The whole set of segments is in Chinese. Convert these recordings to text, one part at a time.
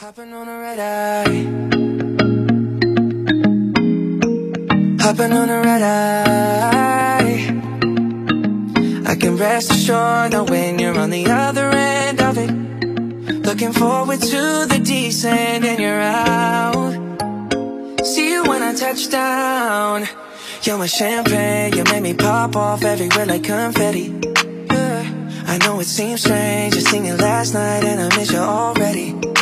Hopping on a red eye. Hopping on a red eye. I can rest assured that when you're on the other end of it. Looking forward to the descent and you're out. See you when I touch down. You're my champagne, you make me pop off everywhere like confetti. Yeah. I know it seems strange, I sing it last night and I miss you already.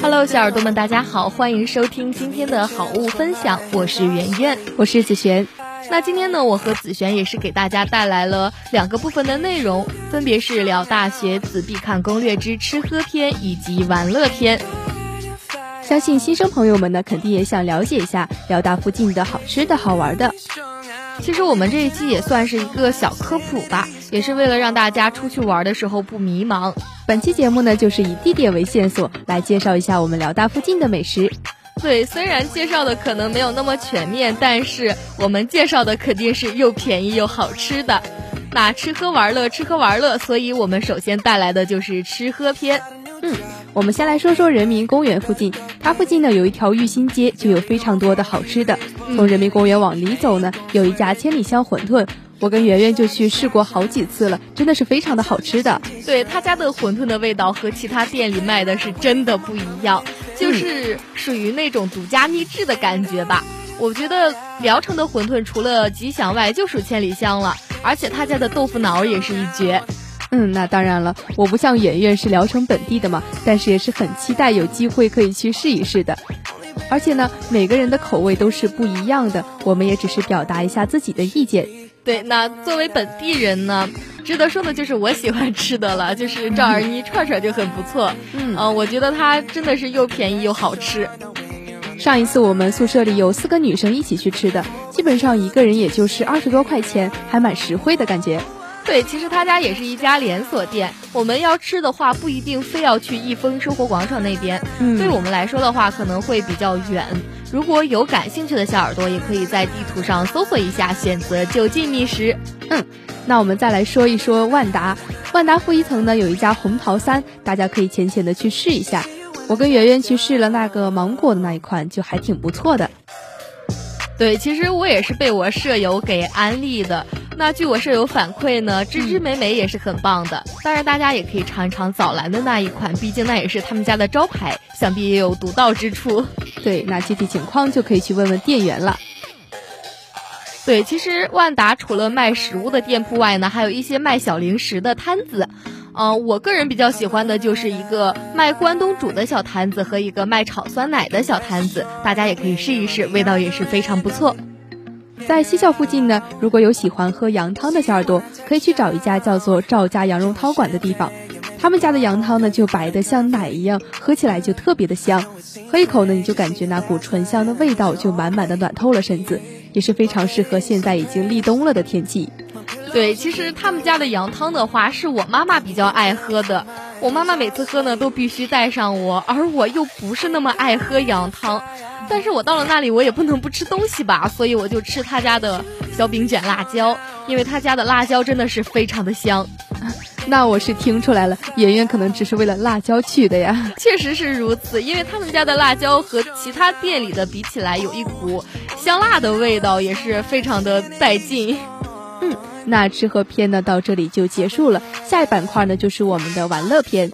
Hello，小耳朵们，大家好，欢迎收听今天的好物分享，我是圆圆。我是子璇。那今天呢，我和子璇也是给大家带来了两个部分的内容，分别是聊大学子必看攻略之吃喝篇以及玩乐篇。相信新生朋友们呢，肯定也想了解一下辽大附近的好吃的好玩的。其实我们这一期也算是一个小科普吧，也是为了让大家出去玩的时候不迷茫。本期节目呢，就是以地点为线索，来介绍一下我们辽大附近的美食。对，虽然介绍的可能没有那么全面，但是我们介绍的肯定是又便宜又好吃的。那吃喝玩乐，吃喝玩乐，所以我们首先带来的就是吃喝篇。嗯，我们先来说说人民公园附近，它附近呢有一条玉新街，就有非常多的好吃的。从人民公园往里走呢，有一家千里香馄饨，我跟圆圆就去试过好几次了，真的是非常的好吃的。对他家的馄饨的味道和其他店里卖的是真的不一样，就是属于那种独家秘制的感觉吧。我觉得聊城的馄饨除了吉祥外，就属千里香了，而且他家的豆腐脑也是一绝。嗯，那当然了，我不像圆圆是聊城本地的嘛，但是也是很期待有机会可以去试一试的。而且呢，每个人的口味都是不一样的，我们也只是表达一下自己的意见。对，那作为本地人呢，值得说的就是我喜欢吃的了，就是赵二妮串串就很不错。嗯呃，我觉得它真的是又便宜又好吃。上一次我们宿舍里有四个女生一起去吃的，基本上一个人也就是二十多块钱，还蛮实惠的感觉。对，其实他家也是一家连锁店。我们要吃的话，不一定非要去益丰生活广场那边。嗯对我们来说的话，可能会比较远。如果有感兴趣的小耳朵，也可以在地图上搜索一下，选择就近觅食。嗯，那我们再来说一说万达。万达负一层呢有一家红桃三，大家可以浅浅的去试一下。我跟圆圆去试了那个芒果的那一款，就还挺不错的。对，其实我也是被我舍友给安利的。那据我舍友反馈呢，芝芝美美也是很棒的。当然，大家也可以尝一尝早蓝的那一款，毕竟那也是他们家的招牌，想必也有独到之处。对，那具体情况就可以去问问店员了。对，其实万达除了卖食物的店铺外呢，还有一些卖小零食的摊子。嗯、我个人比较喜欢的就是一个卖关东煮的小摊子和一个卖炒酸奶的小摊子，大家也可以试一试，味道也是非常不错。在西校附近呢，如果有喜欢喝羊汤的小耳朵，可以去找一家叫做赵家羊肉汤馆的地方。他们家的羊汤呢，就白的像奶一样，喝起来就特别的香。喝一口呢，你就感觉那股醇香的味道就满满的暖透了身子，也是非常适合现在已经立冬了的天气。对，其实他们家的羊汤的话，是我妈妈比较爱喝的。我妈妈每次喝呢，都必须带上我，而我又不是那么爱喝羊汤。但是我到了那里，我也不能不吃东西吧，所以我就吃他家的小饼卷辣椒，因为他家的辣椒真的是非常的香。那我是听出来了，圆圆可能只是为了辣椒去的呀。确实是如此，因为他们家的辣椒和其他店里的比起来，有一股香辣的味道，也是非常的带劲。嗯那吃喝篇呢到这里就结束了，下一板块呢就是我们的玩乐篇。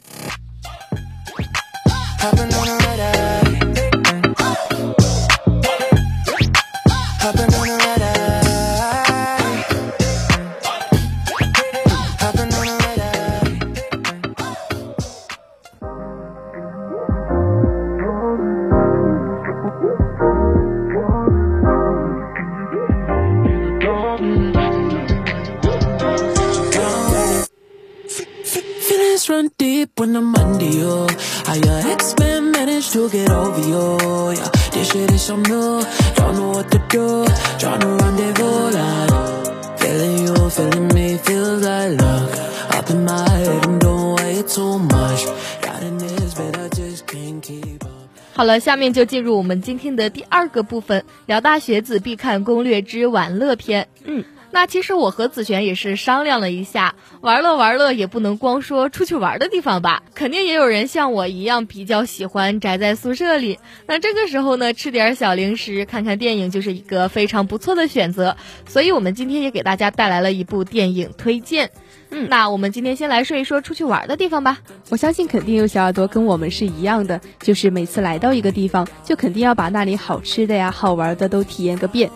好了，下面就进入我们今天的第二个部分，聊大学子必看攻略之玩乐篇。嗯，那其实我和子璇也是商量了一下，玩乐玩乐也不能光说出去玩的地方吧，肯定也有人像我一样比较喜欢宅在宿舍里。那这个时候呢，吃点小零食，看看电影就是一个非常不错的选择。所以我们今天也给大家带来了一部电影推荐。嗯，那我们今天先来说一说出去玩的地方吧。我相信肯定有小耳朵跟我们是一样的，就是每次来到一个地方，就肯定要把那里好吃的呀、好玩的都体验个遍。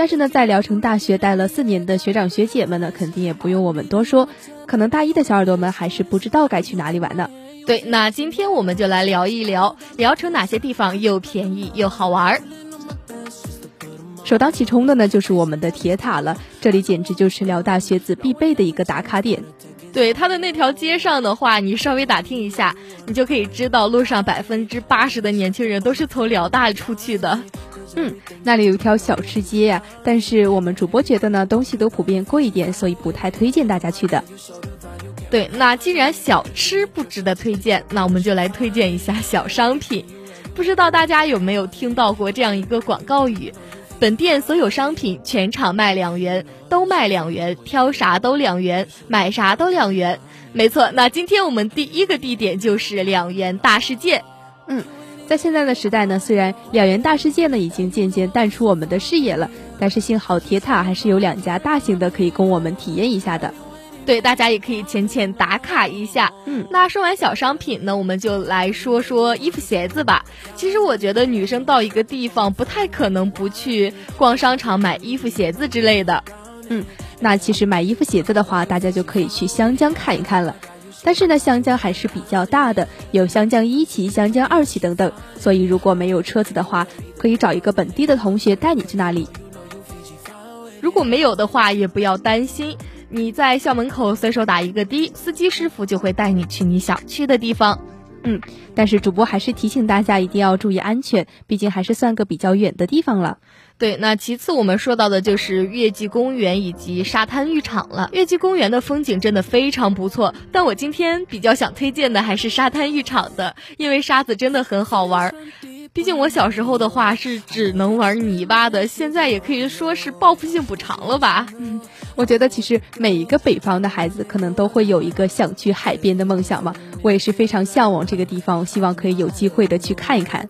但是呢，在聊城大学待了四年的学长学姐们呢，肯定也不用我们多说，可能大一的小耳朵们还是不知道该去哪里玩呢。对，那今天我们就来聊一聊聊城哪些地方又便宜又好玩。首当其冲的呢，就是我们的铁塔了。这里简直就是聊大学子必备的一个打卡点。对它的那条街上的话，你稍微打听一下，你就可以知道路上百分之八十的年轻人都是从辽大出去的。嗯，那里有一条小吃街呀，但是我们主播觉得呢，东西都普遍贵一点，所以不太推荐大家去的。对，那既然小吃不值得推荐，那我们就来推荐一下小商品。不知道大家有没有听到过这样一个广告语？本店所有商品全场卖两元，都卖两元，挑啥都两元，买啥都两元。没错，那今天我们第一个地点就是两元大世界。嗯，在现在的时代呢，虽然两元大世界呢已经渐渐淡出我们的视野了，但是幸好铁塔还是有两家大型的可以供我们体验一下的。对，大家也可以浅浅打卡一下。嗯，那说完小商品呢，我们就来说说衣服鞋子吧。其实我觉得女生到一个地方不太可能不去逛商场买衣服鞋子之类的。嗯，那其实买衣服鞋子的话，大家就可以去湘江看一看了。但是呢，湘江还是比较大的，有湘江一期、湘江二期等等，所以如果没有车子的话，可以找一个本地的同学带你去那里。如果没有的话，也不要担心。你在校门口随手打一个的，司机师傅就会带你去你想去的地方。嗯，但是主播还是提醒大家一定要注意安全，毕竟还是算个比较远的地方了。对，那其次我们说到的就是月季公园以及沙滩浴场了。月季公园的风景真的非常不错，但我今天比较想推荐的还是沙滩浴场的，因为沙子真的很好玩。毕竟我小时候的话是只能玩泥巴的，现在也可以说是报复性补偿了吧。嗯，我觉得其实每一个北方的孩子可能都会有一个想去海边的梦想嘛。我也是非常向往这个地方，希望可以有机会的去看一看。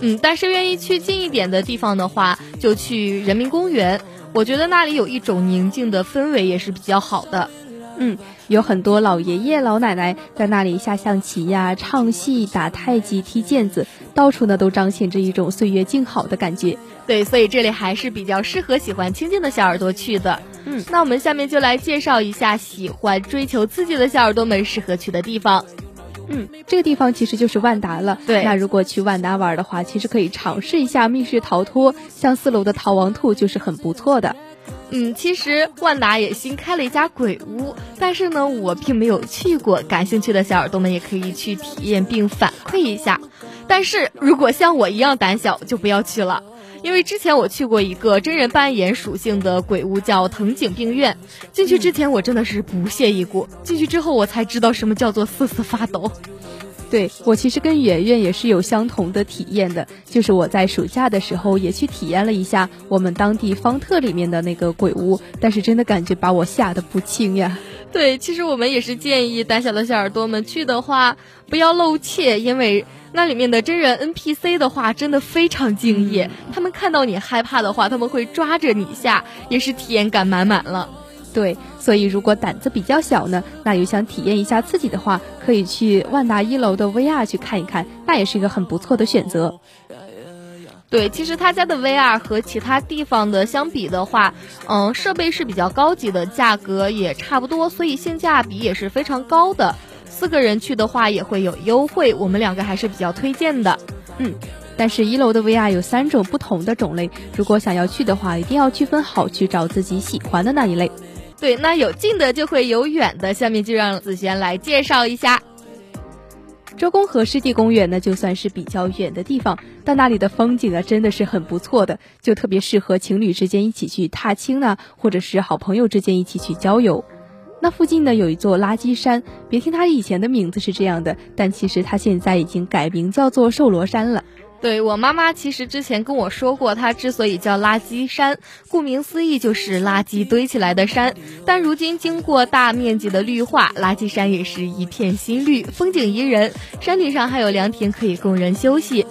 嗯，但是愿意去近一点的地方的话，就去人民公园。我觉得那里有一种宁静的氛围，也是比较好的。嗯，有很多老爷爷老奶奶在那里下象棋呀、唱戏、打太极、踢毽子，到处呢都彰显着一种岁月静好的感觉。对，所以这里还是比较适合喜欢清静的小耳朵去的。嗯，那我们下面就来介绍一下喜欢追求刺激的小耳朵们适合去的地方。嗯，这个地方其实就是万达了。对，那如果去万达玩的话，其实可以尝试一下密室逃脱，像四楼的逃亡兔就是很不错的。嗯，其实万达也新开了一家鬼屋，但是呢，我并没有去过。感兴趣的小耳朵们也可以去体验并反馈一下。但是如果像我一样胆小，就不要去了，因为之前我去过一个真人扮演属性的鬼屋，叫藤井病院。进去之前我真的是不屑一顾，进去之后我才知道什么叫做瑟瑟发抖。对我其实跟圆圆也是有相同的体验的，就是我在暑假的时候也去体验了一下我们当地方特里面的那个鬼屋，但是真的感觉把我吓得不轻呀。对，其实我们也是建议胆小的小耳朵们去的话不要露怯，因为那里面的真人 NPC 的话真的非常敬业，他们看到你害怕的话，他们会抓着你吓，也是体验感满满了。对，所以如果胆子比较小呢，那又想体验一下刺激的话，可以去万达一楼的 VR 去看一看，那也是一个很不错的选择。对，其实他家的 VR 和其他地方的相比的话，嗯，设备是比较高级的，价格也差不多，所以性价比也是非常高的。四个人去的话也会有优惠，我们两个还是比较推荐的。嗯，但是一楼的 VR 有三种不同的种类，如果想要去的话，一定要区分好，去找自己喜欢的那一类。对，那有近的就会有远的，下面就让子璇来介绍一下。周公河湿地公园呢，就算是比较远的地方，但那里的风景啊，真的是很不错的，就特别适合情侣之间一起去踏青呢，或者是好朋友之间一起去郊游。那附近呢有一座垃圾山，别听它以前的名字是这样的，但其实它现在已经改名叫做寿罗山了。对我妈妈其实之前跟我说过，它之所以叫垃圾山，顾名思义就是垃圾堆起来的山。但如今经过大面积的绿化，垃圾山也是一片新绿，风景宜人。山顶上还有凉亭可以供人休息。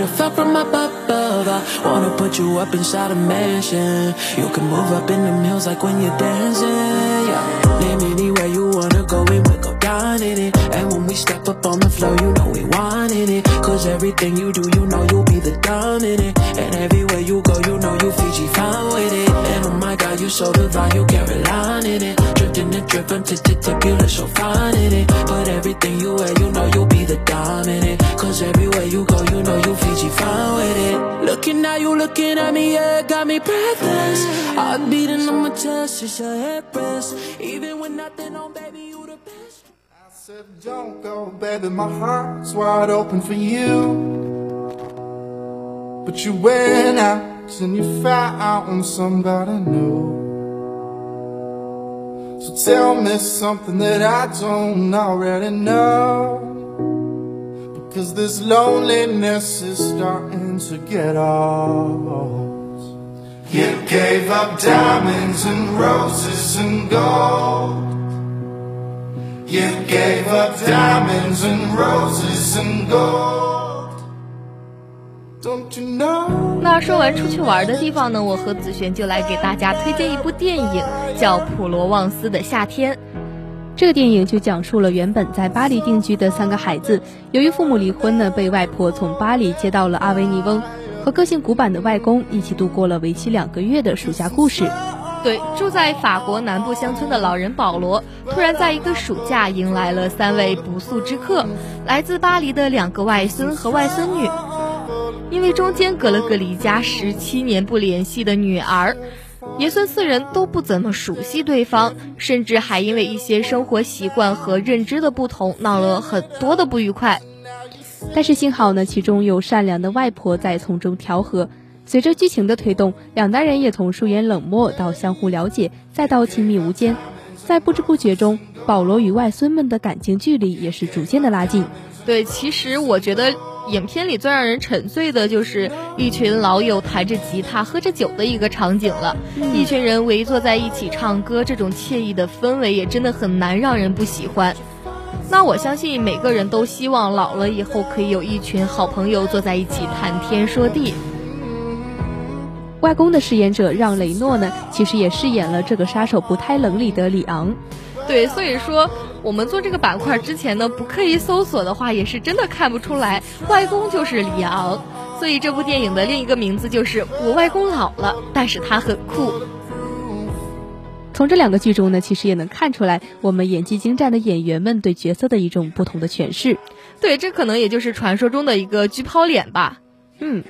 Have fell from above. I wanna put you up inside a mansion. You can move up in them hills like when you're dancing. Yeah. Name anywhere you wanna go and we go down in it. And when we step up on the floor, you know we wanted it. Cause everything you do, you know you'll be the dominant. And everywhere you go, you Fiji fine with it. And oh my God, you so divine, you Caroline in it. Drifting and dripping, tip tip tip, you look so fine in it. But everything you wear, you know you'll be the dominant. Cause everywhere you go, you know you Fiji fine with it. Looking at you, looking at me, yeah, got me breathless. Heart beating on my chest, it's your head rest. Even when nothing on, baby, you the best. I said, don't go, baby, my heart's wide open for you. But you went out and you found somebody new. So tell me something that I don't already know. Because this loneliness is starting to get old. You gave up diamonds and roses and gold. You gave up diamonds and roses and gold. Don't you know? 那说完出去玩的地方呢，我和子璇就来给大家推荐一部电影，叫《普罗旺斯的夏天》。这个电影就讲述了原本在巴黎定居的三个孩子，由于父母离婚呢，被外婆从巴黎接到了阿维尼翁，和个性古板的外公一起度过了为期两个月的暑假故事。对，住在法国南部乡村的老人保罗，突然在一个暑假迎来了三位不速之客，来自巴黎的两个外孙和外孙女。因为中间隔了个离家十七年不联系的女儿，爷孙四人都不怎么熟悉对方，甚至还因为一些生活习惯和认知的不同闹了很多的不愉快。但是幸好呢，其中有善良的外婆在从中调和。随着剧情的推动，两代人也从疏远冷漠到相互了解，再到亲密无间。在不知不觉中，保罗与外孙们的感情距离也是逐渐的拉近。对，其实我觉得。影片里最让人沉醉的就是一群老友弹着吉他、喝着酒的一个场景了。一群人围坐在一起唱歌，这种惬意的氛围也真的很难让人不喜欢。那我相信每个人都希望老了以后可以有一群好朋友坐在一起谈天说地。外公的饰演者让雷诺呢，其实也饰演了这个杀手不太冷里的里昂。对，所以说我们做这个板块之前呢，不刻意搜索的话，也是真的看不出来外公就是李昂。所以这部电影的另一个名字就是我外公老了，但是他很酷。从这两个剧中呢，其实也能看出来我们演技精湛的演员们对角色的一种不同的诠释。对，这可能也就是传说中的一个巨抛脸吧。嗯。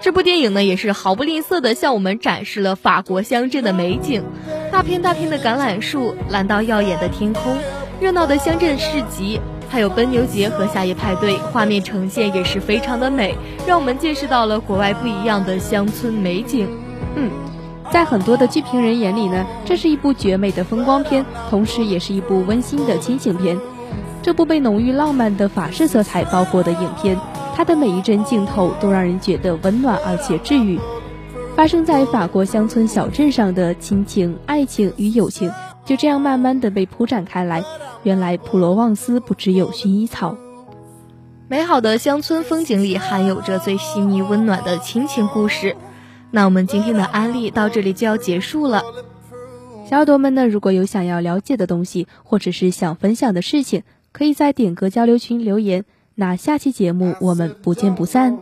这部电影呢，也是毫不吝啬地向我们展示了法国乡镇的美景，大片大片的橄榄树，蓝到耀眼的天空，热闹的乡镇市集，还有奔牛节和夏夜派对，画面呈现也是非常的美，让我们见识到了国外不一样的乡村美景。嗯，在很多的剧评人眼里呢，这是一部绝美的风光片，同时也是一部温馨的亲情片。这部被浓郁浪漫的法式色彩包裹的影片。它的每一帧镜头都让人觉得温暖而且治愈。发生在法国乡村小镇上的亲情、爱情与友情，就这样慢慢的被铺展开来。原来普罗旺斯不只有薰衣草，美好的乡村风景里含有着最细腻温暖的亲情故事。那我们今天的安利到这里就要结束了。小耳朵们呢，如果有想要了解的东西，或者是想分享的事情，可以在点歌交流群留言。那下期节目我们不见不散。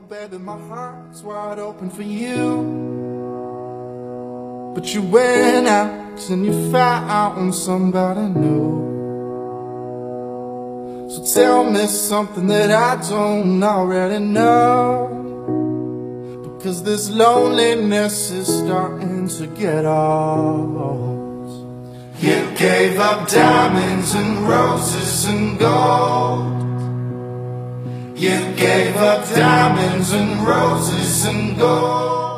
But you went out and you found somebody new. So tell me something that I don't already know. Because this loneliness is starting to get old. You gave up diamonds and roses and gold. You gave up diamonds and roses and gold.